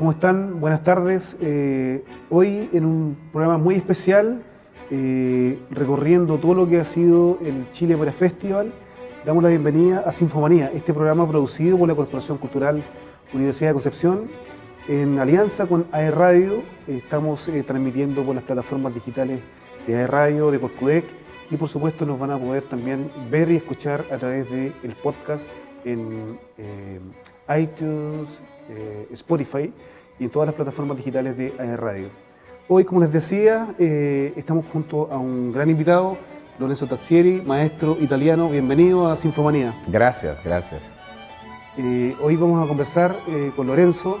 ¿Cómo están? Buenas tardes. Eh, hoy en un programa muy especial, eh, recorriendo todo lo que ha sido el Chile Opera Festival, damos la bienvenida a Sinfomanía, este programa producido por la Corporación Cultural Universidad de Concepción. En alianza con AE Radio, estamos eh, transmitiendo por las plataformas digitales de AE Radio, de Corcudec, y por supuesto nos van a poder también ver y escuchar a través del podcast en iTunes, eh, Spotify y en todas las plataformas digitales de Radio. Hoy, como les decía, eh, estamos junto a un gran invitado, Lorenzo Tazzieri, maestro italiano. Bienvenido a Sinfomanía. Gracias, gracias. Eh, hoy vamos a conversar con Lorenzo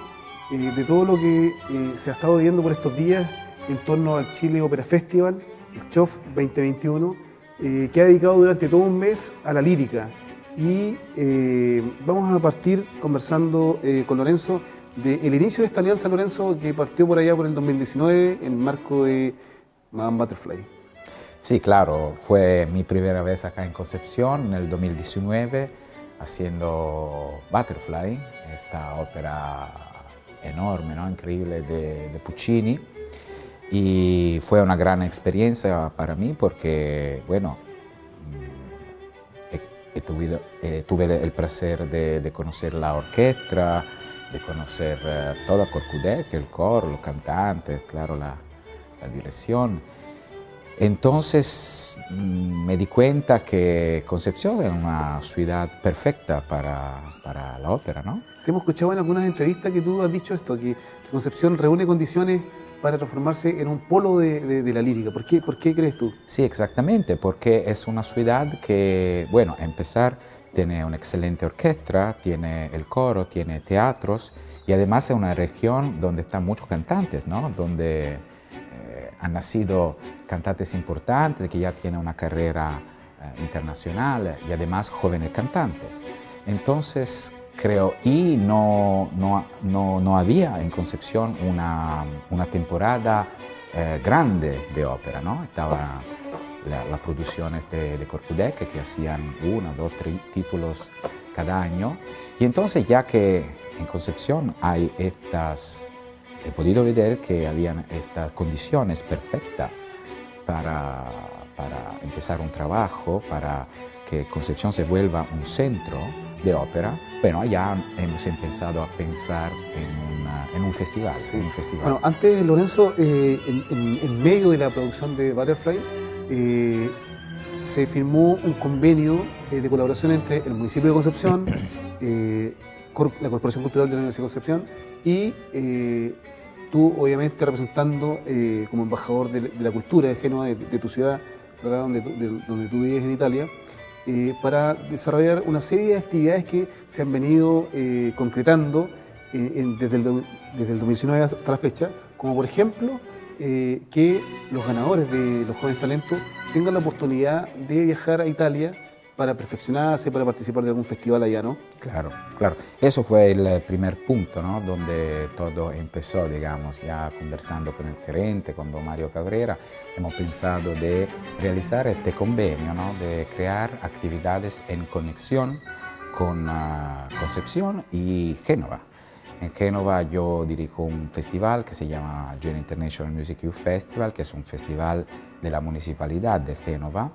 de todo lo que se ha estado viendo por estos días en torno al Chile Opera Festival, el CHOF 2021, que ha dedicado durante todo un mes a la lírica, y eh, vamos a partir conversando eh, con Lorenzo del inicio de esta alianza, Lorenzo, que partió por allá por el 2019 en marco de Madame Butterfly. Sí, claro, fue mi primera vez acá en Concepción en el 2019 haciendo Butterfly, esta ópera enorme, ¿no? increíble de, de Puccini. Y fue una gran experiencia para mí porque, bueno, eh, tuve el placer de, conocer la orquesta, de conocer eh, toda Corcudec, el coro, los cantantes, claro, la, dirección. Entonces mm, me di cuenta que Concepción era una ciudad perfecta para, para la ópera, ¿no? Te hemos escuchado en algunas entrevistas que tú has dicho esto, que Concepción reúne condiciones para transformarse en un polo de, la lírica. ¿Por qué, ¿Por qué crees tú? Sí, exactamente, porque es una ciudad que, bueno, a empezar, tiene una excelente orquesta, tiene el coro, tiene teatros y además es una región donde están muchos cantantes, ¿no? Donde eh, han nacido cantantes importantes que ya tienen una carrera eh, internacional y además jóvenes cantantes. Entonces, creo, y no, no, no, no había en Concepción una, una temporada eh, grande de ópera, ¿no? Estaba las producciones de, de Corcudec que hacían uno, dos, tres títulos cada año. Y entonces ya que en Concepción hay estas, he podido ver que habían estas condiciones perfectas para, para empezar un trabajo, para que Concepción se vuelva un centro de ópera, bueno, allá hemos empezado a pensar en, un festival, un festival. Bueno, antes, Lorenzo, eh, en, medio de la producción de Butterfly, eh, se firmó un convenio eh, de colaboración entre el municipio de Concepción, la Corporación Cultural de la Universidad de Concepción y tú, obviamente, representando como embajador de, la cultura de Génova, de, tu ciudad, donde, donde tú vives en Italia, eh, para desarrollar una serie de actividades que se han venido eh, concretando eh, desde, el, desde, el, 2019 hasta la fecha, como por ejemplo que los ganadores de los jóvenes talentos tengan la oportunidad de viajar a Italia para perfeccionarse, para participar de algún festival allá, ¿no? Claro, claro. Eso fue el primer punto, ¿no? Donde todo empezó, digamos, ya conversando con el gerente, con don Mario Cabrera, hemos pensado de realizar este convenio, ¿no? De crear actividades en conexión con uh, Concepción y Génova. En Génova yo dirijo un festival que se llama Gen International Music Youth Festival, que es un festival de la municipalidad de Génova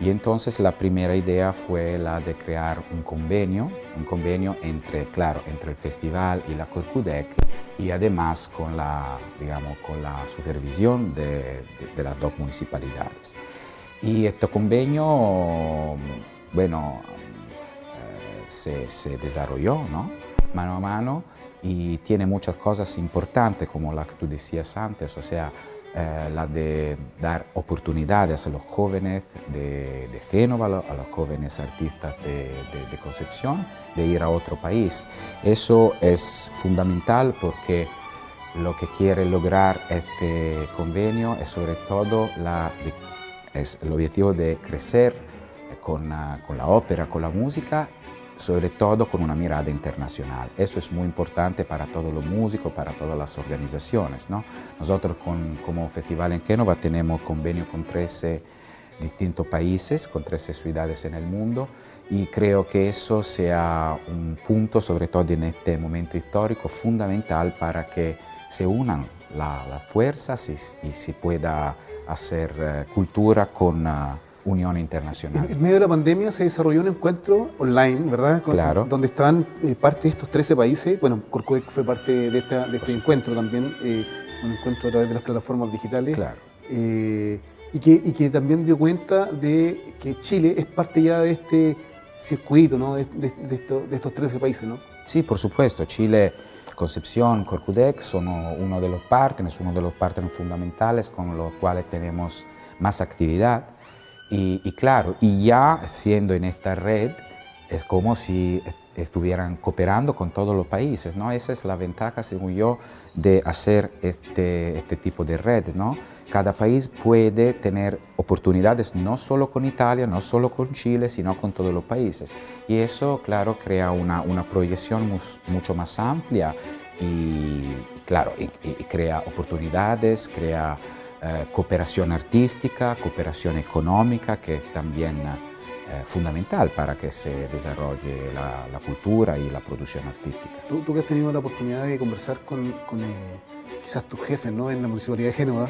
y entonces la primera idea fue la de crear un convenio, un convenio entre, claro, entre el festival y la Corcudec y además con la, digamos, con la supervisión de, las dos municipalidades. Y este convenio, bueno, eh, se, se, desarrolló, ¿no? Mano a mano y tiene muchas cosas importantes como la que tú decías antes, o sea, eh, la de dar oportunidades a los jóvenes de, de Génova, a los jóvenes artistas de, de, Concepción, de ir a otro país. Eso es fundamental porque lo que quiere lograr este convenio es sobre todo la, es el objetivo de crecer con, con la ópera, con la música sobre todo con una mirada internacional. Eso es muy importante para todos los músicos, para todas las organizaciones. ¿no? Nosotros con, como Festival en Génova tenemos convenio con 13 distintos países, con 13 ciudades en el mundo y creo que eso sea un punto, sobre todo en este momento histórico, fundamental para que se unan las fuerzas y, se pueda hacer eh, cultura con uh, unión internacional. En, medio de la pandemia se desarrolló un encuentro online, ¿verdad? claro. Donde estaban eh, parte de estos 13 países. Bueno, Corcovec fue parte de, este encuentro también, eh, un encuentro a través de las plataformas digitales. Claro. y, que, y que también dio cuenta de que Chile es parte ya de este circuito, ¿no? de, de estos 13 países, ¿no? Sí, por supuesto. Chile Concepción, Corcudec son uno de los partners, uno de los partners fundamentales con los cuales tenemos más actividad. Y, claro, y ya siendo en esta red, es como si estuvieran cooperando con todos los países, ¿no? Esa es la ventaja, según yo, de hacer este, este tipo de red, ¿no? Cada país puede tener oportunidades no solo con Italia, no solo con Chile, sino con todos los países. Y eso, claro, crea una, una proyección mucho más amplia y, claro, y, crea oportunidades, crea eh, cooperación artística, cooperación económica, que es también eh, fundamental para que se desarrolle la, cultura y la producción artística. Tú, tú, que has tenido la oportunidad de conversar con, con eh, quizás tus jefes ¿no? en la Municipalidad de Génova,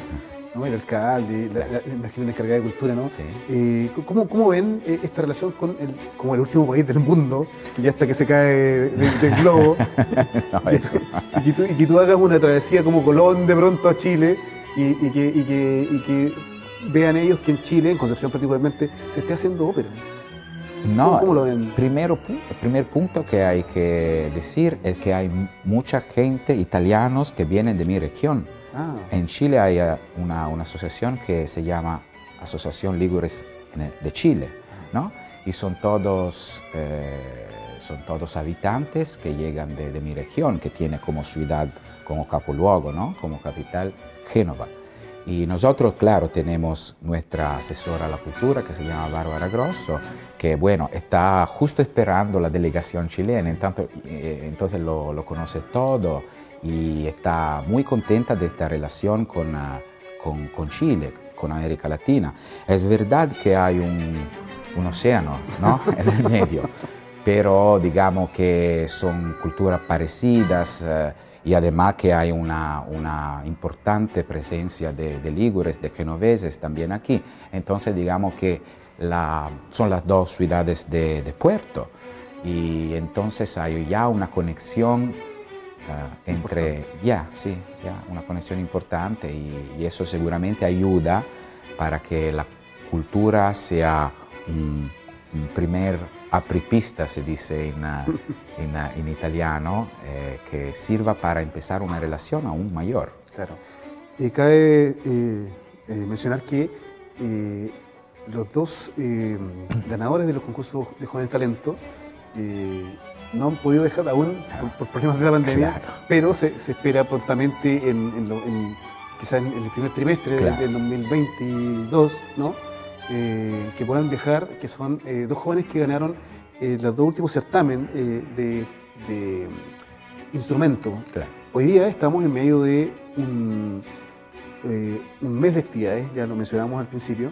¿no? el alcalde, la, la, imagino la encargada de cultura, ¿no? Sí. Eh, ¿cómo, ¿cómo, ven eh, esta relación con el, como el último país del mundo, que ya hasta que se cae del globo, no, y, que tú, y, que tú, hagas una travesía como Colón de pronto a Chile y, que, y que, y que vean ellos que en Chile, en Concepción particularmente, se esté haciendo ópera? No, ¿Cómo, lo ven? Primero, el primer punto que hay que decir es que hay mucha gente, italianos, que vienen de mi región Ah. En Chile hay eh, una, una, asociación que se llama Asociación Ligures de Chile, ¿no? Y son todos, eh, son todos habitantes que llegan de, de, mi región, que tiene como ciudad, como capoluogo, ¿no? Como capital, Génova. Y nosotros, claro, tenemos nuestra asesora a la cultura que se llama Bárbara Grosso, que, bueno, está justo esperando la delegación chilena, entonces, eh, entonces lo, lo conoce todo y está muy contenta de esta relación con, uh, con, con, Chile, con América Latina. Es verdad que hay un, un océano ¿no? en el medio, pero digamos que son culturas parecidas uh, y además que hay una, una importante presencia de, de, ligures, de genoveses también aquí. Entonces digamos que la, son las dos ciudades de, de puerto y entonces hay ya una conexión Uh, entre, ya, sí, ya, una conexión importante y, y, eso seguramente ayuda para que la cultura sea un, un primer apripista, se dice en, en, en italiano, eh, que sirva para empezar una relación aún mayor. Claro. Y cabe eh, eh, mencionar que eh, los dos ganadores de los concursos de Joven Talento no han podido dejar aún por, problemas de la pandemia, claro. pero se, se, espera prontamente en, en, lo, en quizás en el primer trimestre claro. del 2022, ¿no? Eh, que puedan viajar, que son eh, dos jóvenes que ganaron eh, los dos últimos certámenes eh, de, de, instrumento. Claro. Hoy día estamos en medio de un, un mes de actividades, ya lo mencionamos al principio,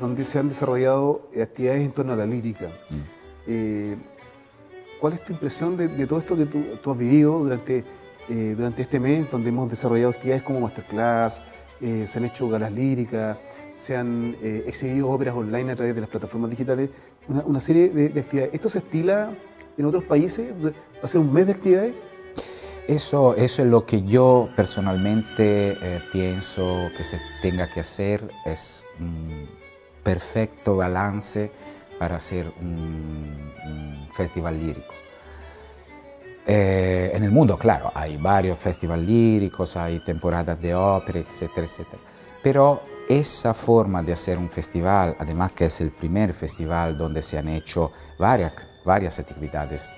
donde se han desarrollado actividades en torno a la lírica. Mm. ¿Cuál es tu impresión de, de todo esto que tú, tú has vivido durante, durante este mes, donde hemos desarrollado actividades como masterclass, se han hecho galas líricas, se han eh, exhibido óperas online a través de las plataformas digitales, una, una serie de, de, actividades. ¿Esto se estila en otros países? ¿Va a ser un mes de actividades? Eso, eso es lo que yo personalmente eh, pienso que se tenga que hacer, es un perfecto balance para hacer un, un festival lírico. Eh, en el mundo, claro, hay varios festivales líricos, hay temporadas de ópera, etcétera, etcétera. Pero esa forma de hacer un festival, además que es el primer festival donde se han hecho varias, varias actividades,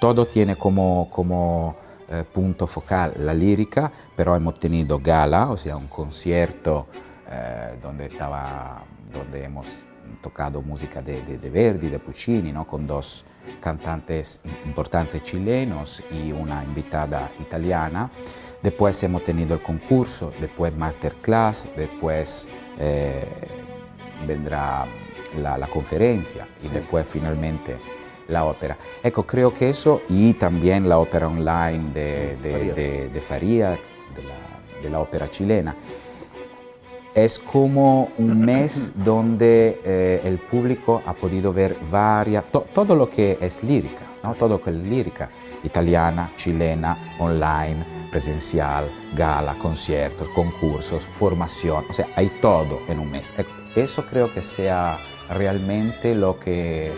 todo tiene como, como eh, punto focal la lírica, pero hemos tenido gala, o sea, un concierto eh, donde, estaba, donde hemos tocado música de, de, de Verdi, de Puccini, ¿no? con dos cantantes importantes chilenos y una invitada italiana. Después hemos tenido el concurso, después masterclass, después eh, vendrá la, la conferencia y después finalmente la ópera. Ecco, creo que eso y también la ópera online de, Sí, de, de- de Faría, de la, de la ópera chilena. Es como un mes donde eh, el público ha podido ver varias, to- todo lo que es lírica, ¿no? todo lo que es lírica, italiana, chilena, online, presencial, gala, conciertos, concursos, formación, o sea, hay todo en un mes. Eh, Eso creo que sea realmente lo que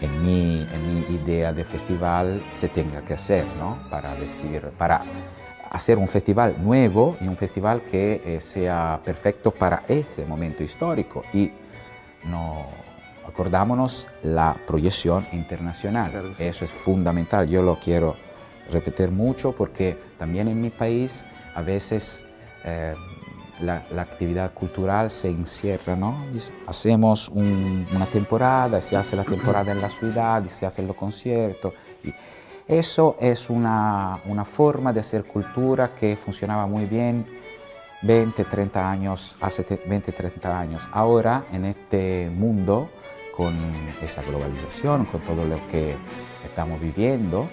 en mi, en mi idea de festival se tenga que hacer, ¿no? Para decir, para hacer un festival nuevo y un festival que eh, sea perfecto para ese momento histórico y no acordámonos la proyección internacional. Claro que sí. Eso es fundamental. Yo lo quiero repetir mucho porque también en mi país a veces eh, la, la actividad cultural se encierra, ¿no? Hacemos un- una temporada, se hace la temporada en la ciudad, se hacen los conciertos. Y eso es una, una forma de hacer cultura que funcionaba muy bien 20, 30 años, hace te- 20, 30 años. Ahora, en este mundo, con esa globalización, con todo lo que estamos viviendo,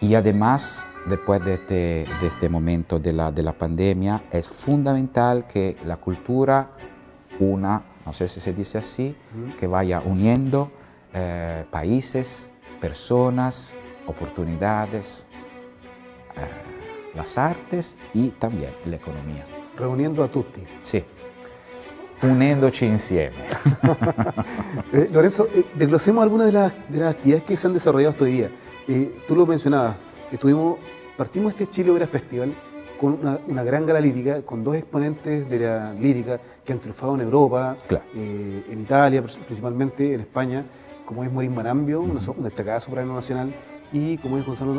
y además, después de este, de este momento de la, de la pandemia, es fundamental que la cultura una, no sé si se dice así, que vaya uniendo eh, países, personas, oportunidades, eh, las artes y también la economía. Reuniendo a tutti. Sì, unendoci insieme. Eh, Lorenzo, desglosemos algunas de las, de las actividades que se han desarrollado este día. Tú lo mencionabas, estuvimos, partimos este Chile Opera Festival con una, una gran gala lírica, con dos exponentes de la lírica que han triunfado en Europa, Claro. eh, en Italia pr- principalmente, en España, como es Morín Marambio, una, destacada soprano nacional, y como es Gonzalo.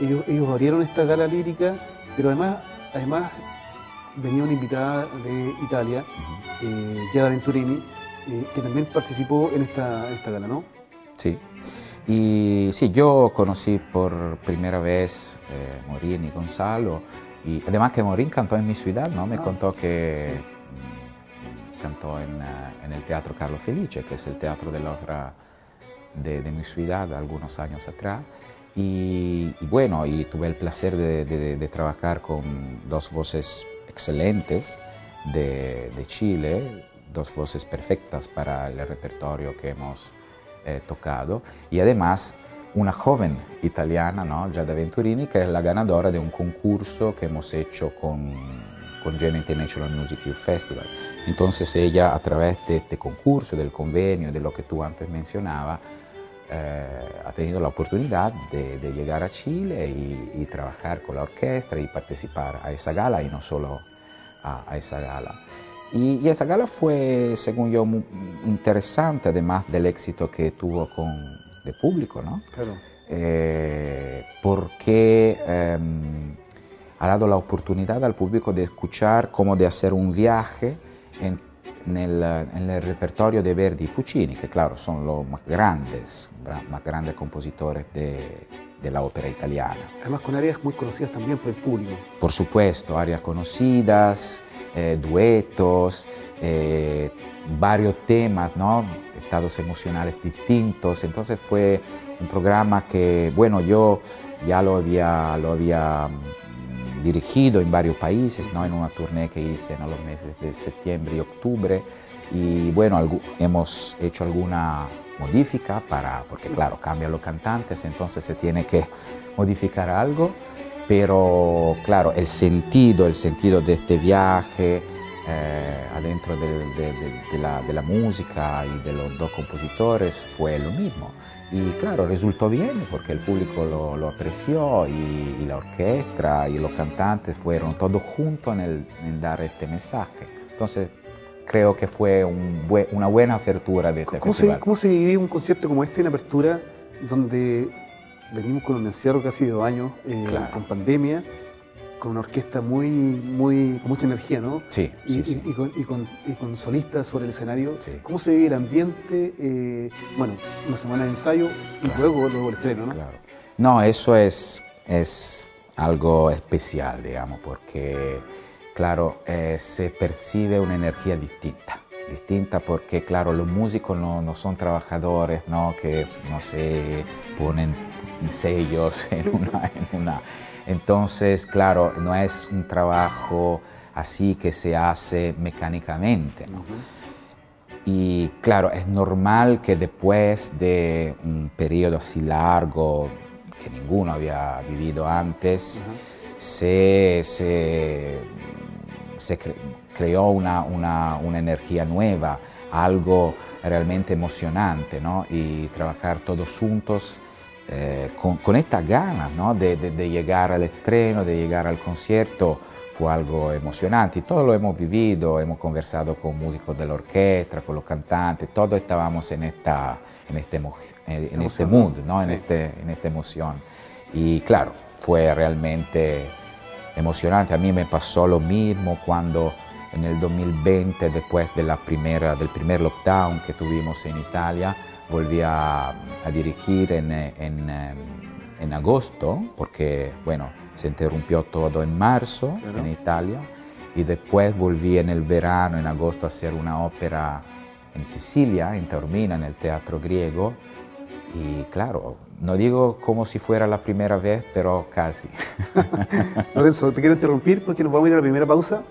Ellos, ellos abrieron esta gala lírica, pero además, además venía una invitada de Italia, eh, Giada Venturini, eh, que también participó en esta, en esta gala, ¿no? Sí. Y sí, yo conocí por primera vez eh, Morín y Gonzalo. Y además que Morín cantó en mi ciudad, ¿no? Me Ah, contó que sí. mm, cantó en, eh, en el Teatro Carlo Felice, que es el teatro de la ópera de, de mi ciudad algunos años atrás. Y, y bueno, y tuve el placer de, de- de trabajar con dos voces excelentes de, de Chile, dos voces perfectas para el repertorio que hemos eh, tocado y además una joven italiana, ¿no? Giada Venturini, que es la ganadora de un concurso que hemos hecho con, con Genoa International Music Youth Festival. Entonces ella a través de este concurso, del convenio, de lo que tú antes mencionabas, eh, ha tenido la oportunidad de, de llegar a Chile y, y trabajar con la orquesta y participar a esa gala y no solo a, a esa gala. Y, y esa gala fue, según yo, muy interesante, además del éxito que tuvo con de público, ¿no? Claro. Eh, porque em, ha dado la oportunidad al público de escuchar como de hacer un viaje en, en el, en el repertorio de Verdi y Puccini, que claro, son los más grandes, más grandes compositores de, de la ópera italiana. Además con áreas muy conocidas también por el público. Por supuesto, áreas conocidas, eh, duetos, eh, varios temas, ¿no? estados emocionales distintos. Entonces fue un programa que, bueno, yo ya lo había, lo había mm, dirigido en varios países, ¿no? en una tournée que hice en los meses de septiembre y octubre. Y bueno, hemos hecho alguna modifica para, porque claro, cambian los cantantes, entonces se tiene que modificar algo pero claro, el sentido, el sentido de este viaje eh, adentro de, de- de la, de la música y de los dos compositores fue lo mismo. Y claro, resultó bien porque el público lo, lo apreció y, y la orquesta y los cantantes fueron todos juntos en, el- en dar este mensaje. Entonces, creo que fue un una buena apertura de este ¿Cómo se. ¿Cómo se vive un concierto como este en apertura donde venimos con un encierro casi de dos años, eh, Claro. con pandemia, con una orquesta muy, muy, con mucha energía, ¿no? Sí, Y, sí, y- sí. y con, y con- y con solistas sobre el escenario. Sí. ¿Cómo se vive el ambiente? eh, bueno, una semana de ensayo y Claro. luego, luego el estreno, ¿no? Claro. No, eso es, es algo especial, digamos, porque, claro, eh, se percibe una energía distinta. distinta porque, claro, los músicos no, no son trabajadores, ¿no? Que, no sé, ponen sellos en una, en una... Entonces, claro, no es un trabajo así que se hace mecánicamente. Y claro, es normal que después de un periodo así largo, que ninguno había vivido antes, se, se, se creó una, una, una, energía nueva, algo realmente emocionante, ¿no? Y trabajar todos juntos eh, con, con, esta ganas ¿no? de, de, de, llegar al estreno, de llegar al concierto, fue algo emocionante. Todo lo hemos vivido, hemos conversado con músicos de la orquesta, con los cantantes, todos estábamos en, esta, en, este, en este mood, ¿no? Sí. en, este, en esta emoción. Y claro, fue realmente emocionante. A mí me pasó lo mismo cuando en el 2020, después de la primera, del primer lockdown que tuvimos en Italia, volví a, a dirigir en, en, en, agosto, porque bueno, se interrumpió todo en marzo claro. en Italia, y después volví en el verano, en agosto, a hacer una ópera en Sicilia, en Taormina, en el Teatro Griego, y claro, no digo como si fuera la primera vez, pero casi. Lorenzo, te quiero interrumpir porque nos vamos a ir a la primera pausa.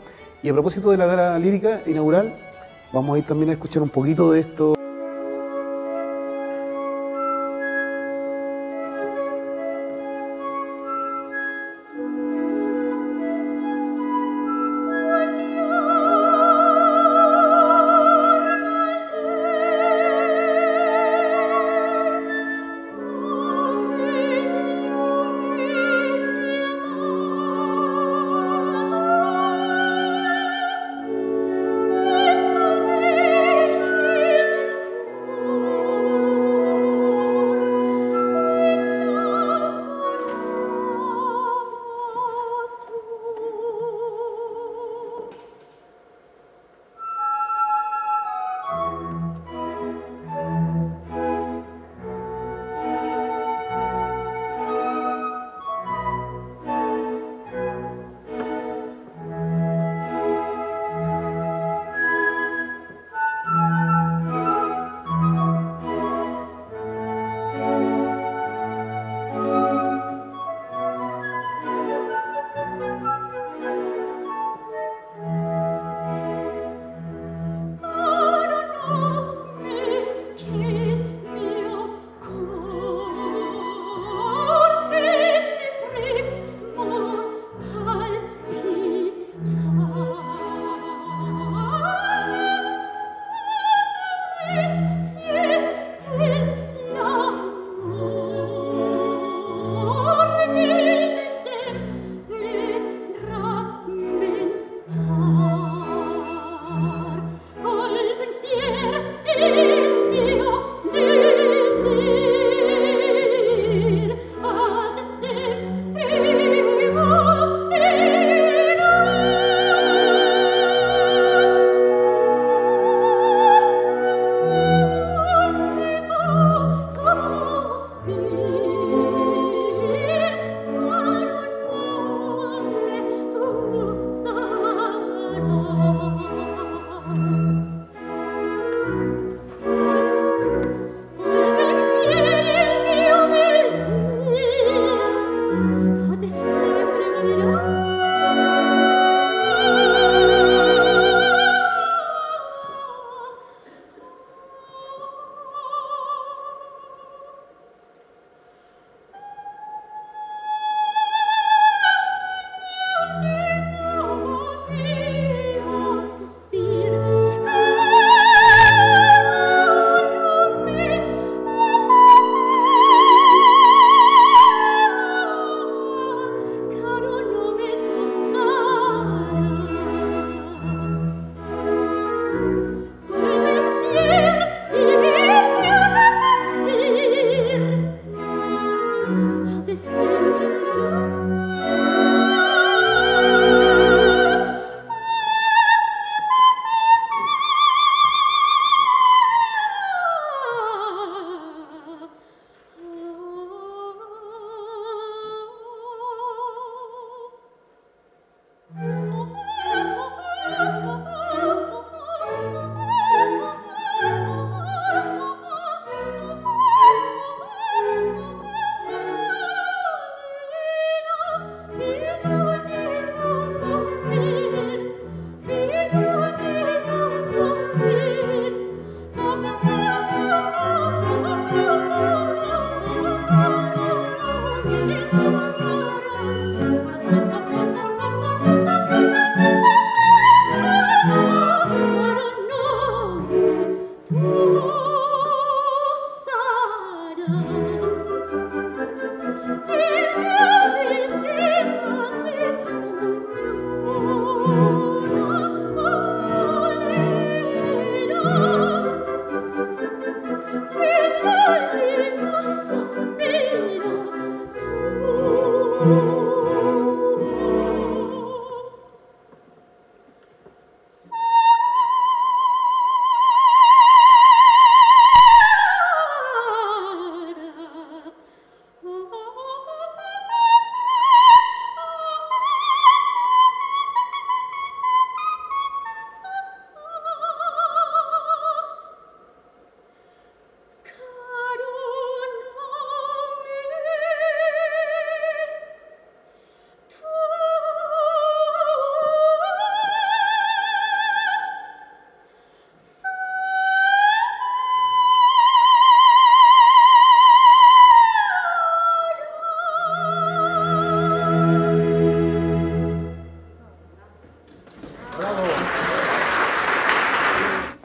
Y a propósito de la gala lírica inaugural, vamos a ir también a escuchar un poquito de esto.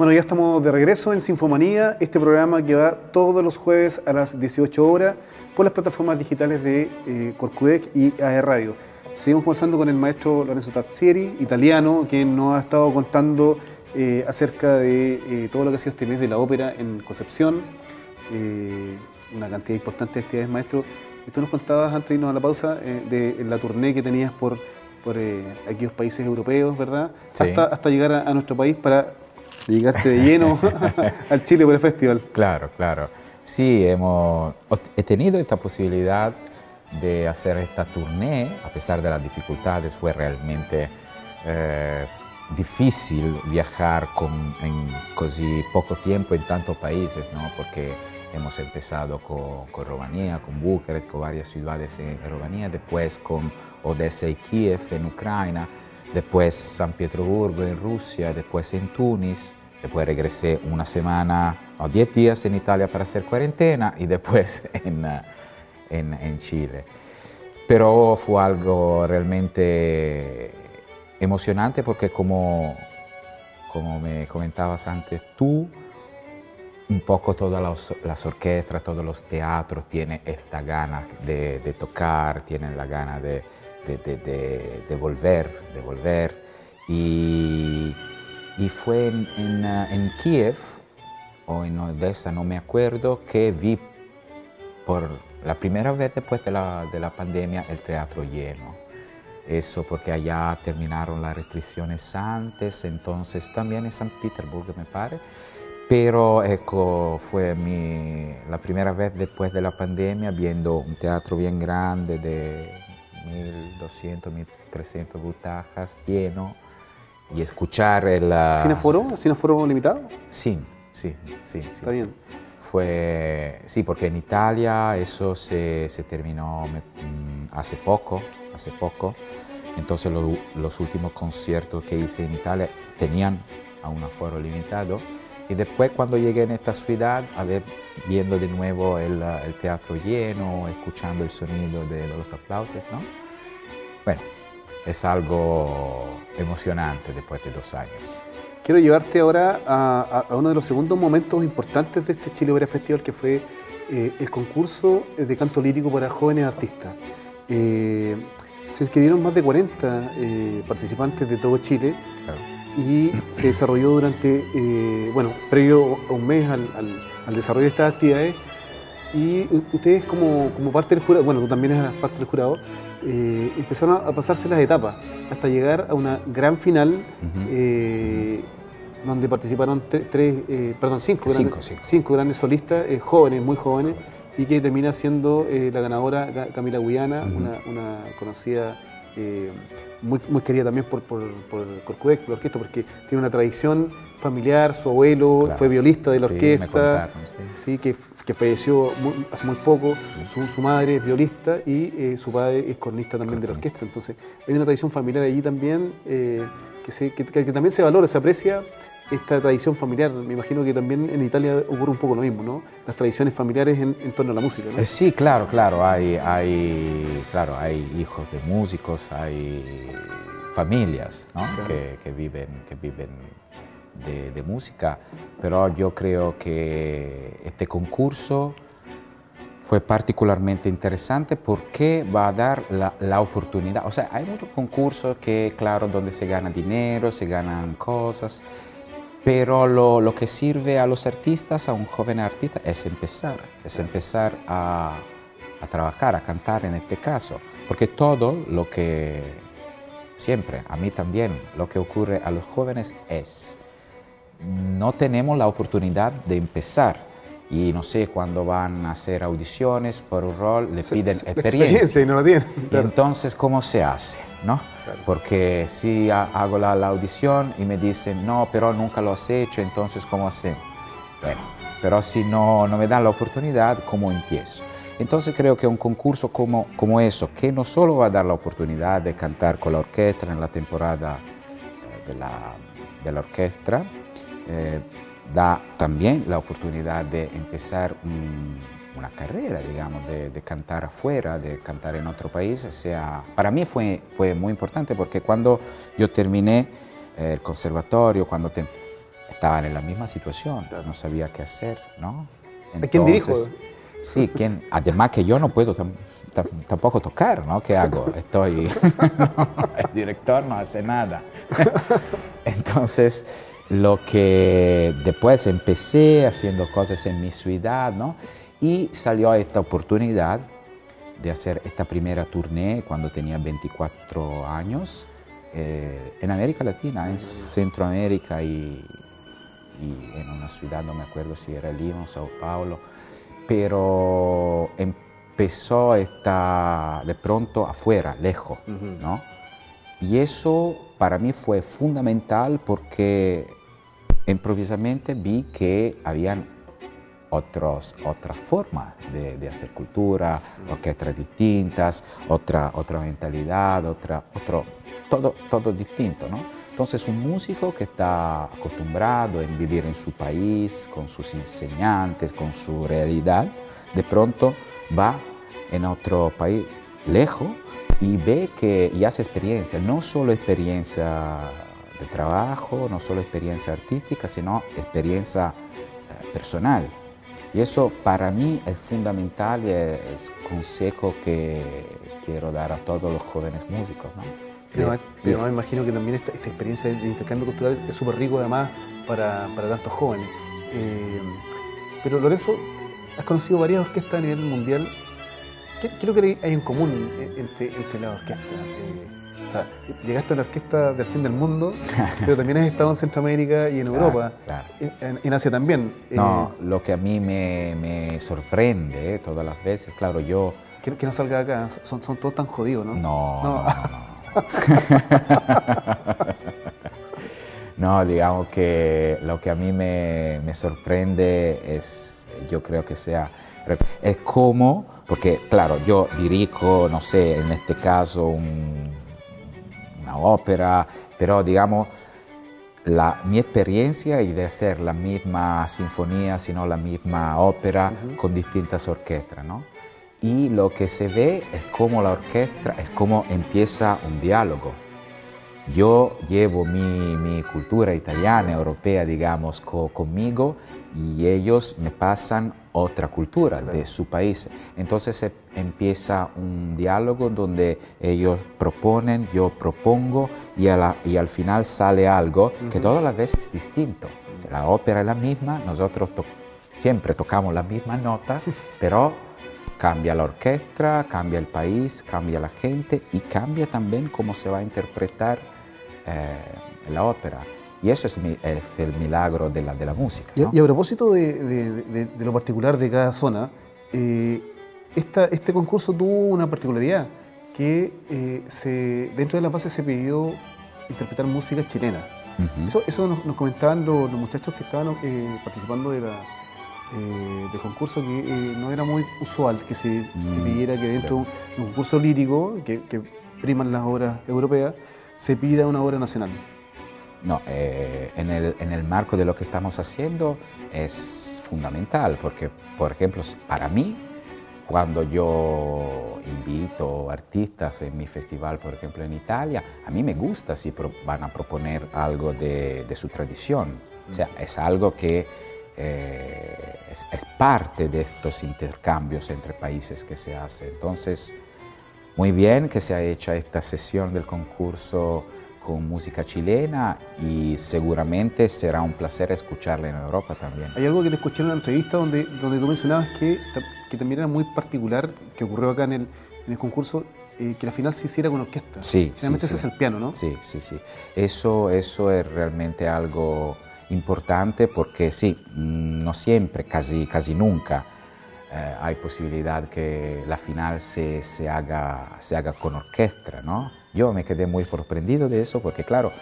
Bueno, ya estamos de regreso en Sinfomanía, este programa que va todos los jueves a las 18 horas por las plataformas digitales de eh, Corcudec y AE Radio. Seguimos conversando con el maestro Lorenzo Tazzieri, italiano, quien nos ha estado contando eh, acerca de eh, todo lo que ha sido este mes de la ópera en Concepción, eh, una cantidad importante de actividades, maestro. Tú nos contabas antes de irnos a la pausa de la tournée que tenías por, por aquellos países europeos, ¿verdad? Sí. Hasta, hasta llegar a, a nuestro país para dedicarte de lleno al Chile por el Festival. Claro, claro. Sí, hemos, he tenido esta posibilidad de hacer esta tournée, a pesar de las dificultades, fue realmente eh, difícil viajar con, en così poco tiempo en tantos países, ¿no? porque hemos empezado con, con Rumanía, con Bucarest, con varias ciudades en Rumanía, después con Odessa y Kiev en Ucrania, después San Pietroburgo en Rusia, después en Túnez, después regresé una semana o 10 días en Italia para hacer cuarentena y después en, uh, en, en Chile. Pero fue algo realmente emocionante porque como, como me comentabas antes tú, un poco todas las, las, orquestas, todos los teatros tienen esta gana de, de tocar, tienen la gana de, de, de, de volver, de volver. Y, y fue en, en, en, Kiev o en Odessa, no me acuerdo, que vi por la primera vez después de la, de la pandemia el teatro lleno. Eso porque allá terminaron las restricciones antes, entonces también en San Petersburgo me parece. Pero ecco, fue mi, la primera vez después de la pandemia viendo un teatro bien grande de 1200, 1300 butacas lleno y escuchar el... ¿Cineforo? ¿Cineforo limitado? Sí, sí, sí. sí Está bien. Fue, sí, porque en Italia eso se, se terminó me, hace poco, hace poco. Entonces lo, los últimos conciertos que hice en Italia tenían a un aforo limitado. Y después cuando llegué en esta ciudad, a ver, viendo de nuevo el, el, teatro lleno, escuchando el sonido de los aplausos, ¿no? Bueno, es algo emocionante después de dos años. Quiero llevarte ahora a, a, uno de los segundos momentos importantes de este Chile Opera Festival, que fue eh, el concurso de canto lírico para jóvenes artistas. Eh, se inscribieron más de 40 eh, participantes de todo Chile. Claro y se desarrolló durante, eh, bueno, previo a un mes al, al, al, desarrollo de estas actividades. Y ustedes como, como parte del jurado, bueno, tú también eres parte del jurado, eh, empezaron a pasarse las etapas hasta llegar a una gran final uh -huh. eh, donde participaron tres, perdón, cinco, cinco, grandes, cinco. cinco grandes solistas, jóvenes, muy jóvenes, y que termina siendo la ganadora Camila Guyana, uh -huh. una, una conocida eh, muy, muy, querida también por, por, por Corcudec, por la orquesta, porque tiene una tradición familiar, su abuelo claro. fue violista de la sí, orquesta, contaron, sí. sí. que, que falleció muy, hace muy poco, su, su, madre es violista y eh, su padre es cornista también de la orquesta, entonces hay una tradición familiar allí también eh, que, se, que, que, también se valora, se aprecia esta tradición familiar. Me imagino que también en Italia ocurre un poco lo mismo, ¿no? Las tradiciones familiares en, en torno a la música, ¿no? Eh, sí, claro, claro. Hay, hay, claro, hay hijos de músicos, hay familias ¿no? claro. que, que, viven, que viven de, de, música, pero yo creo que este concurso fue particularmente interesante porque va a dar la, la, oportunidad. O sea, hay muchos concursos que, claro, donde se gana dinero, se ganan cosas, pero lo, lo, que sirve a los artistas, a un joven artista, es empezar, es empezar a, a trabajar, a cantar en este caso, porque todo lo que, siempre, a mí también, lo que ocurre a los jóvenes es, no tenemos la oportunidad de empezar y no sé, cuando van a hacer audiciones por un rol, le piden experiencia. y no lo tienen. Entonces, ¿cómo se hace? ¿No? Porque si hago la, la, audición y me dicen, no, pero nunca lo has hecho, entonces, ¿cómo hacemos? Bueno, pero si no, no me dan la oportunidad, ¿cómo empiezo? Entonces creo que un concurso como, como eso, que no solo va a dar la oportunidad de cantar con la orquesta en la temporada eh, de, la, de la orquesta, eh, da también la oportunidad de empezar un, una carrera, digamos, de, de, cantar afuera, de cantar en otro país. Sea, para mí fue, fue muy importante porque cuando yo terminé eh, el conservatorio, cuando te, estaba en la misma situación, no sabía qué hacer, ¿no? Entonces, quién dirijo? Sí, ¿quién? además que yo no puedo tam, tam, tampoco tocar, ¿no? ¿Qué hago? Estoy, no, el director no hace nada. Entonces, lo que después empecé haciendo cosas en mi ciudad, ¿no? Y salió esta oportunidad de hacer esta primera tournée cuando tenía 24 años eh, en América Latina, en Centroamérica y, y, en una ciudad, no me acuerdo si era Lima o Sao Paulo, pero empezó esta, de pronto afuera, lejos, uh -huh. ¿no? Y eso para mí fue fundamental porque improvisamente vi que habían otros, otras formas de, de, hacer cultura, orquestas distintas, otra, otra mentalidad, otra, otro, todo, todo distinto, ¿no? Entonces un músico que está acostumbrado en vivir en su país, con sus enseñantes, con su realidad, de pronto va en otro país lejos y ve que y hace experiencia, no solo experiencia de trabajo, no solo experiencia artística, sino experiencia eh, personal. Y eso para mí es fundamental y es consejo que quiero dar a todos los jóvenes músicos. ¿no? Pero, de, pero me imagino que también esta, esta, experiencia de intercambio cultural es súper rico además para, para tantos jóvenes. Eh, pero Lorenzo, has conocido varias orquestas a nivel mundial. ¿Qué, qué es lo que hay en común entre, entre las orquestas? Eh, o sea, llegaste a la orquesta del fin del mundo, pero también has estado en Centroamérica y en Europa, claro. En, en, Asia también. No, eh, lo que a mí me, me sorprende eh, todas las veces, claro, yo... Que, que, no salga de acá, son, son todos tan jodidos, ¿no? No, no, no. no. no, digamos que lo que a mí me, me, sorprende es, yo creo que sea, es como, porque claro, yo dirijo, no sé, en este caso un, ópera, pero digamos, la, mi experiencia es de hacer la misma sinfonía, sino la misma ópera uh -huh. con distintas orquestas, ¿no? y lo que se ve es cómo la orquesta, es cómo empieza un diálogo. Yo llevo mi, mi cultura italiana, europea, digamos, co, conmigo y ellos me pasan otra cultura claro. de su país. Entonces se empieza un diálogo donde ellos proponen, yo propongo y, la, y al final sale algo uh -huh. que todas las veces es distinto. O sea, la ópera es la misma, nosotros to siempre tocamos la misma nota, pero Cambia la orquesta, cambia el país, cambia la gente y cambia también cómo se va a interpretar eh, la ópera. Y eso es, mi, es, el milagro de la, de la música. ¿no? Y, y, a propósito de, de, de, lo particular de cada zona, eh, esta, este concurso tuvo una particularidad, que eh, se, dentro de la base se pidió interpretar música chilena. Uh -huh. Eso, eso nos, nos, comentaban los, los, muchachos que estaban eh, participando de la, eh, de concurso que no era muy usual que se, mm, se pidiera que dentro claro. de un concurso lírico, que, que, priman las obras europeas, se pida una obra nacional. No, eh, en, el, en, el, marco de lo que estamos haciendo es fundamental, porque, por ejemplo, para mí, cuando yo invito artistas en mi festival, por ejemplo, en Italia, a mí me gusta si van a proponer algo de, de su tradición. O sea, es algo que eh, es, parte de estos intercambios entre países que se hace. Entonces, muy bien que se ha hecho esta sesión del concurso con música chilena y seguramente será un placer escucharla en Europa también. Hay algo que te escuché en una entrevista donde, donde tú mencionabas que, que también era muy particular, que ocurrió acá en el, en el concurso, eh, que la final se hiciera con orquesta. Sí, Realmente sí, ese es el piano, ¿no? Sí, sí, sí. Eso, eso es realmente algo importante porque sí, mm, no siempre, casi, casi nunca, eh, hay posibilidad que la final se, se, haga, se haga con orquesta, ¿no? Yo me quedé muy sorprendido de eso porque, claro,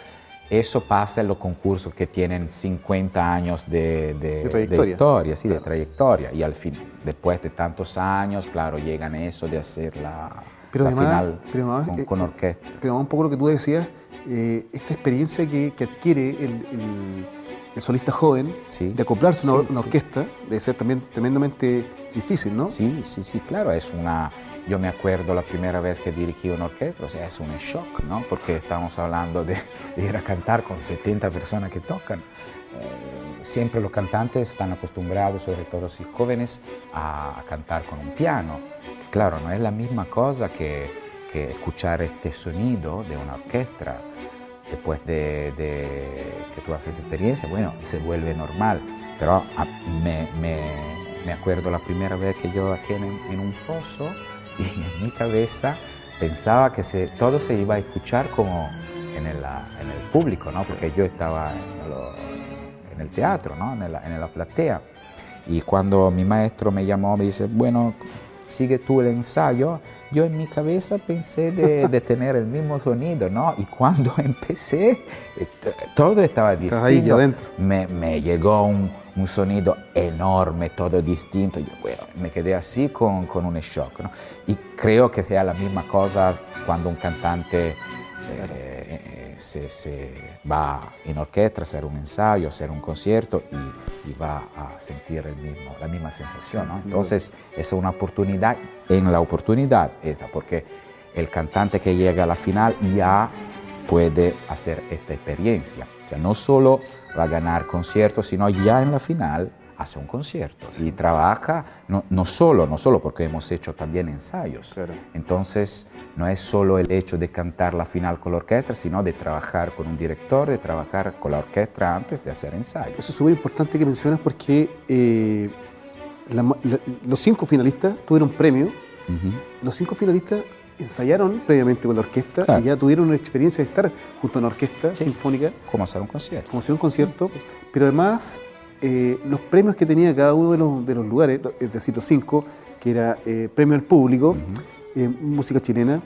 eso pasa en los concursos que tienen 50 años de, de, trayectoria. historia, sí, de trayectoria. Y al fin, después de tantos años, claro, llegan eso de hacer la, Pero la además- final pero además, con, eh, con orquesta. Pero un poco lo que tú decías, eh, esta experiencia que, que adquiere el, el- el solista joven Sí. de acoplarse a una, Sí, una sí. orquesta debe ser también tremendamente difícil, ¿no? Sí, sí, sí, claro, es una... Yo me acuerdo la primera vez que dirigí una orquesta, o sea, es un shock, ¿no? Porque estamos hablando de, ir a cantar con 70 personas que tocan. Eh, siempre los cantantes están acostumbrados, sobre todo los jóvenes, a, a cantar con un piano. Claro, no es la misma cosa que, escuchar este sonido de una orquesta. Después de, que tú haces experiencia, bueno, se vuelve normal. Pero a- me, me, me acuerdo la primera vez que yo bajé en un foso y en mi cabeza pensaba que se, todo se iba a escuchar como en el, en el público, ¿no? Porque yo estaba en, lo- en el teatro, ¿no? En la, en la platea. Y cuando mi maestro me llamó, me dice, bueno, sigue tú el ensayo, yo en mi cabeza pensé de, de tener el mismo sonido, ¿no? Y cuando empecé, eh, todo estaba distinto. Ahí. Me, me llegó un, un sonido enorme, todo distinto. Yo, bueno, me quedé así con, con un shock, ¿no? Y creo que sea la misma cosa cuando un cantante eh, eh, se, se va en orquesta a hacer un ensayo, a hacer un concierto y, y va a sentir el mismo, la misma sensación. Entonces, es una oportunidad, en la oportunidad esta, porque el cantante que llega a la final ya puede hacer esta experiencia. O sea, no solo va a ganar conciertos, sino ya en la final hace un concierto y trabaja no, no solo, no solo porque hemos hecho también ensayos. Claro. Entonces, no es solo el hecho de cantar la final con la orquesta, sino de trabajar con un director, de trabajar con la orquesta antes de hacer ensayos. Eso es súper importante que mencionas porque eh, la la- los cinco finalistas tuvieron premio. Ujú. Los cinco finalistas ensayaron previamente con la orquesta Claro. y ya tuvieron una experiencia de estar junto a una orquesta sinfónica, ¿Cómo hacer un concierto? como hacer un concierto, pero además eh, los premios que tenía cada uno de los, de los lugares, es decir, los cinco, que era eh, premio al público, eh, música chilena,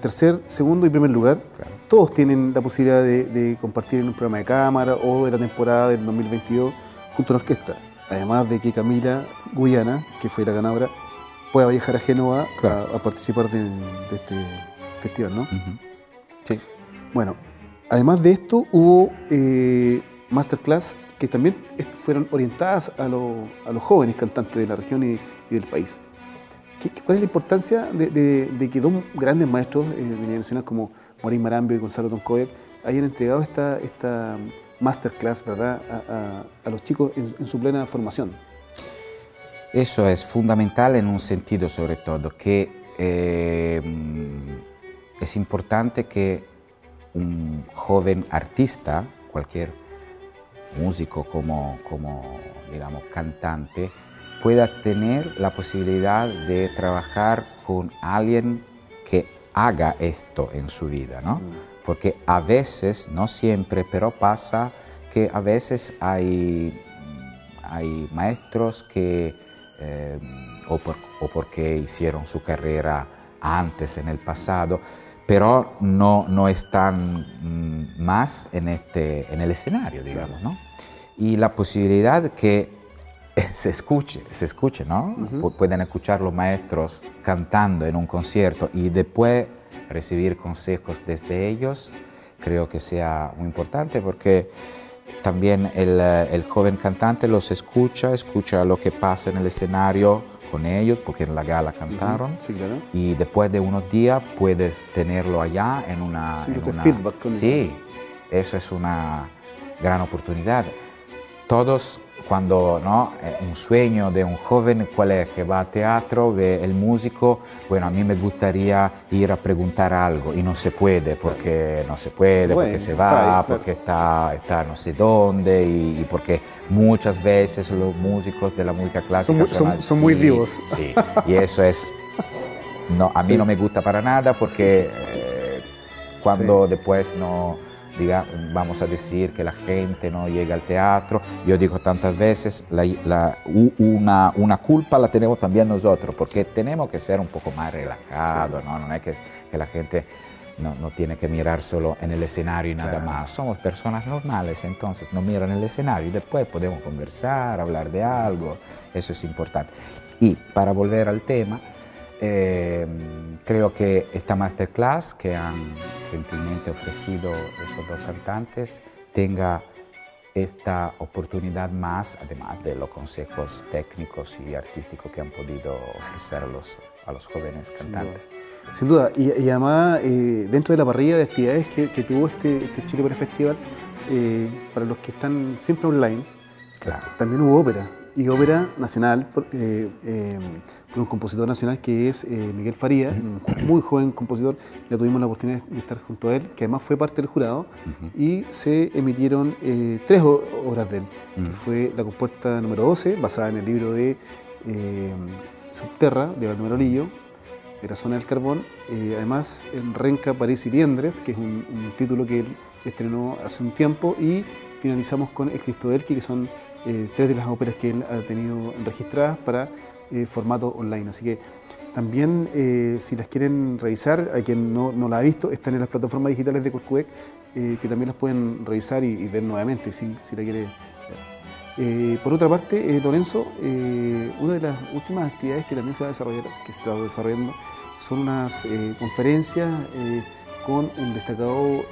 tercer, segundo y primer lugar, Claro. todos tienen la posibilidad de, de compartir en un programa de cámara o de la temporada del 2022 junto a la orquesta. Además de que Camila Guyana, que fue la ganadora, pueda viajar a Génova Claro. a, a participar de, de este festival, ¿no? Ujú. Sí. Bueno, además de esto hubo eh, masterclass que también fueron orientadas a, lo- a los jóvenes cantantes de la región y, y del país. ¿Qué- ¿Cuál es la importancia de, de- de que dos grandes maestros eh, de nivel nacional como Morín Marambio y Gonzalo Toncoet hayan entregado esta, esta masterclass ¿verdad? A, a- a los chicos en, en su plena formación? Eso es fundamental en un sentido sobre todo, que eh, mm, es importante que un joven artista, cualquier músico como, como digamos, cantante, pueda tener la posibilidad de trabajar con alguien que haga esto en su vida, ¿no? Porque a veces, no siempre, pero pasa que a veces hay, hay maestros que, eh, o, por- o porque hicieron su carrera antes, en el pasado, pero no, no están mm, más en, este, en el escenario, digamos, ¿no? Y la posibilidad que se escuche, se escuche, ¿no? Pu- Pueden escuchar los maestros cantando en un concierto y después recibir consejos desde ellos, creo que sea muy importante porque también el, eh, el joven cantante los escucha, escucha lo que pasa en el escenario con ellos, porque en la gala cantaron, Sí, claro. y después de unos días puedes tenerlo allá en una... Sí, en una- feedback con- Sí, eso es una gran oportunidad. Todos cuando ¿no? un sueño de un joven, ¿cuál es? Que va a teatro, ve el músico, bueno, a mí me gustaría ir a preguntar algo y no se puede, porque no se puede, porque se va, porque está, está no sé dónde y, porque muchas veces los músicos de la música clásica son, muy vivos. Sí, y eso es, no, a mí no me gusta para nada porque eh, cuando después no diga, vamos a decir que la gente no llega al teatro. Yo digo tantas veces, una, una, culpa la tenemos también nosotros, porque tenemos que ser un poco más relajados, ¿no? No es que, que la gente no, no, tiene que mirar solo en el escenario y nada más. Somos personas normales, entonces no miran el escenario y después podemos conversar, hablar de algo. Eso es importante. Y para volver al tema, eh, creo que esta masterclass que han gentilmente ofrecido estos dos cantantes tenga esta oportunidad más, además de los consejos técnicos y artísticos que han podido ofrecer a los, a los jóvenes cantantes. Sin duda, y, además eh, dentro de la parrilla de actividades que, tuvo este, este Chile Opera Festival, eh, para los que están siempre online, claro. también hubo ópera y ópera nacional eh, eh, por un compositor nacional que es eh, Miguel Faría, un muy joven compositor. Ya tuvimos la oportunidad de estar junto a él, que además fue parte del jurado, y se emitieron tres obras de él, que fue La compuerta número 12, basada en el libro de Subterra, de Baldomero Lillo, de la zona del carbón. además, en Renca, París y Liendres, que es un, título que él estrenó hace un tiempo, y finalizamos con El Cristo del que son eh, tres de las óperas que él ha tenido registradas para eh, formato online. Así que también, eh, si las quieren revisar, a quien no, no, la ha visto, están en las plataformas digitales de Corcudec, que también las pueden revisar y, ver nuevamente si, si la quiere ver. por otra parte, Lorenzo, una de las últimas actividades que también se va a desarrollar, que se está desarrollando, son unas conferencias con un destacado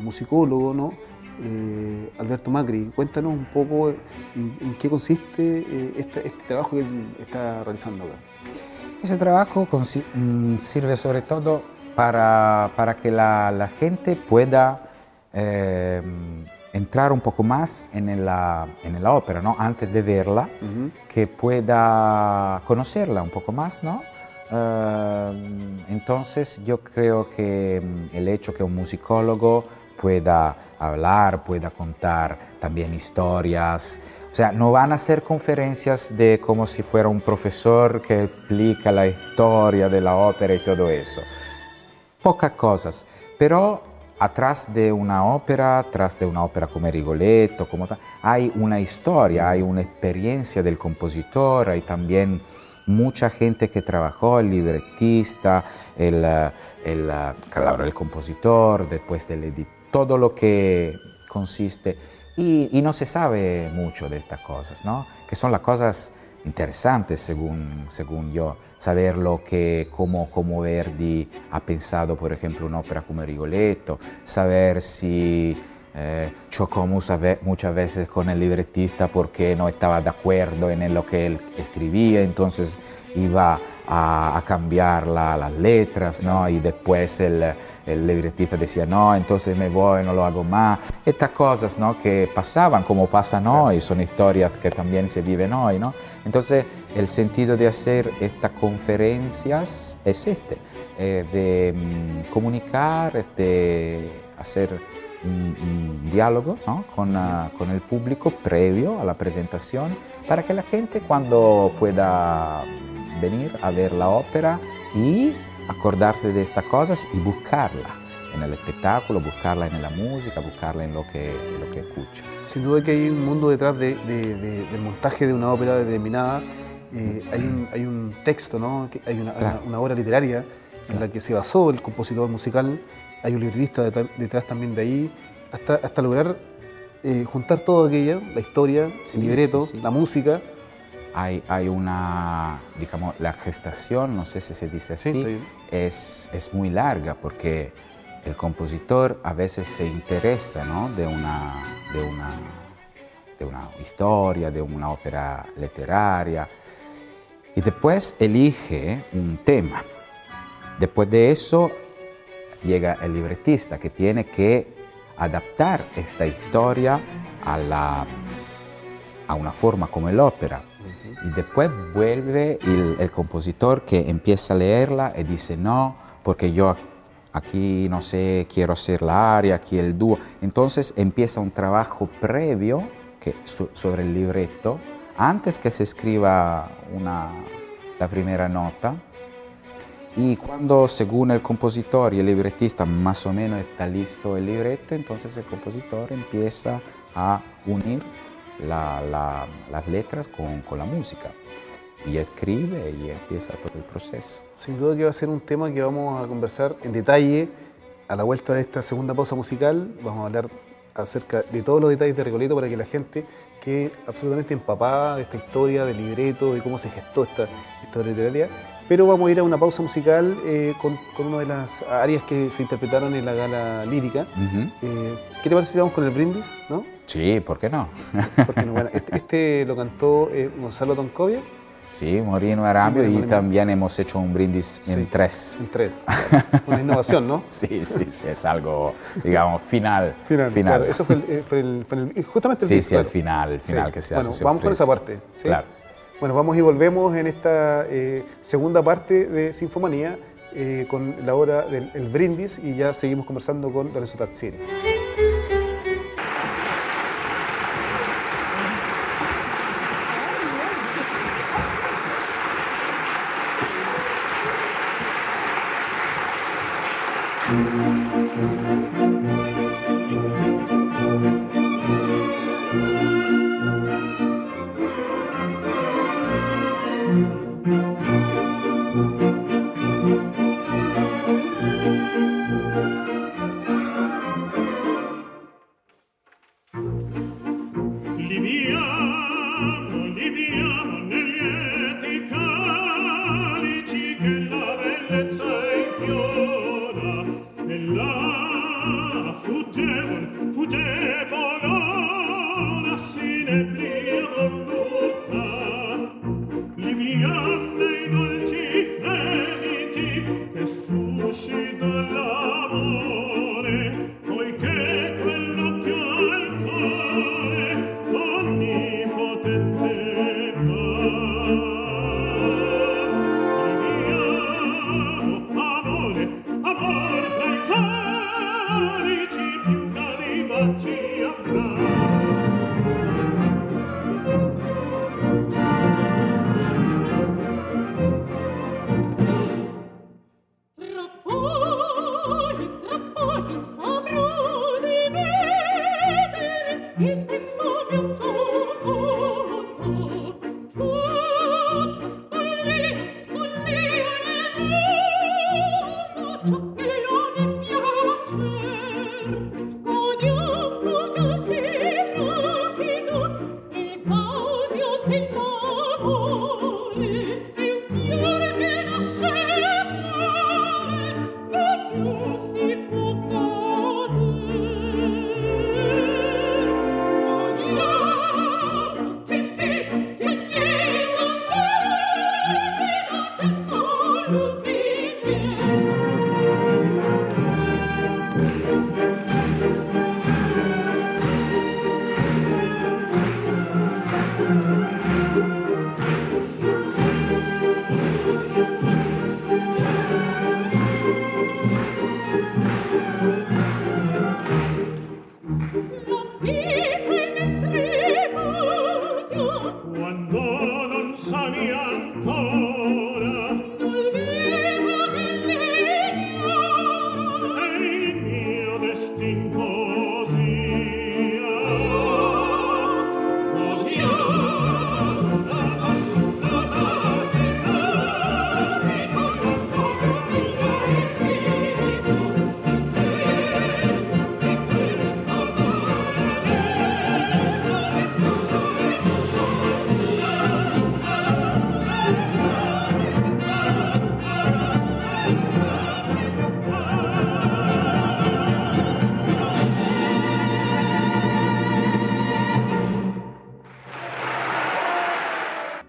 musicólogo, ¿no? Eh, Alberto Macri. Cuéntanos un poco en, qué consiste eh, este, este, trabajo que él está realizando acá. Ese trabajo mm, sirve sobre todo para, para que la, gente pueda eh, entrar un poco más en la, en la ópera, ¿no? antes de verla, que pueda conocerla un poco más. ¿no? entonces yo creo que mm, el hecho que un musicólogo pueda hablar, pueda contar también historias. O sea, no van a ser conferencias de como si fuera un profesor que explica la historia de la ópera y todo eso. Pocas cosas, pero atrás de una ópera, atrás de una ópera como Rigoletto, como hay una historia, hay una experiencia del compositor, hay también mucha gente que trabajó, el libretista, el, el, claro, el compositor, después del editor todo lo que consiste. Y, no se sabe mucho de estas cosas, ¿no? Que son las cosas interesantes según, según yo, saber lo que, cómo, cómo Verdi ha pensado, por ejemplo, una ópera como Rigoletto, saber si eh, chocó muchas veces con el libretista porque no estaba de acuerdo en lo que él escribía, entonces iba a, cambiar las letras, ¿no? Y después el, el, libretista decía, no, entonces me voy, no lo hago más. Estas cosas, ¿no? Que pasaban como pasan hoy, son historias que también se viven hoy, ¿no? Entonces, el sentido de hacer estas conferencias es este, eh, de mm, comunicar, de hacer un, diálogo ¿no? con, ah, con el público previo a la presentación para que la gente cuando pueda venir a ver la ópera y acordarse de estas cosas y buscarla en el espectáculo, buscarla en la música, buscarla en lo que, lo que escucha. Sin duda que hay un mundo detrás de, del montaje de una ópera determinada. Eh, hay, un, hay, un, texto, ¿no? hay una, una, obra literaria en la que se basó el compositor musical. Hay un libretista detrás también de ahí, hasta, hasta lograr eh, juntar todo aquello, la historia, el libreto, la música, hay, hay, una, digamos, la gestación, no sé si se dice así, es, es, muy larga porque el compositor a veces se interesa ¿no? de, una, de, una, de una historia, de una ópera literaria y después elige un tema. Después de eso llega el libretista que tiene que adaptar esta historia a la a una forma como el ópera. Y después vuelve el, el, compositor que empieza a leerla y dice, no, porque yo aquí no sé, quiero hacer la aria, aquí el dúo. Entonces empieza un trabajo previo que, sobre el libreto, antes que se escriba una, la primera nota. Y cuando, según el compositor y el libretista, más o menos está listo el libreto, entonces el compositor empieza a unir las letras con, con, la música. Y escribe y empieza todo el proceso. Sin duda que va a ser un tema que vamos a conversar en detalle a la vuelta de esta segunda pausa musical. Vamos a hablar acerca de todos los detalles de Recoleto para que la gente quede absolutamente empapada de esta historia, del libreto, de cómo se gestó esta historia literaria. Pero vamos a ir a una pausa musical eh, con, con, una de las áreas que se interpretaron en la gala lírica. eh, ¿Qué te parece si vamos con el brindis? ¿no? Sí, ¿por qué no? Bueno, este, este, lo cantó eh, Gonzalo Toncovia. Sí, Morino Arambio y también hemos hecho un brindis Sí, en tres. En tres. Fue una innovación, ¿no? Sí, sí, sí, es algo, digamos, final. Final, claro. Eso fue el, fue el- fue el- justamente el Sí, beat, sí, claro. el final, el final Sí. que se bueno, hace. se vamos con esa parte. ¿sí? Claro. Bueno, vamos y volvemos en esta eh, segunda parte de Sinfomanía eh, con la hora del el brindis y ya seguimos conversando con Lorenzo Tazzini. 娘。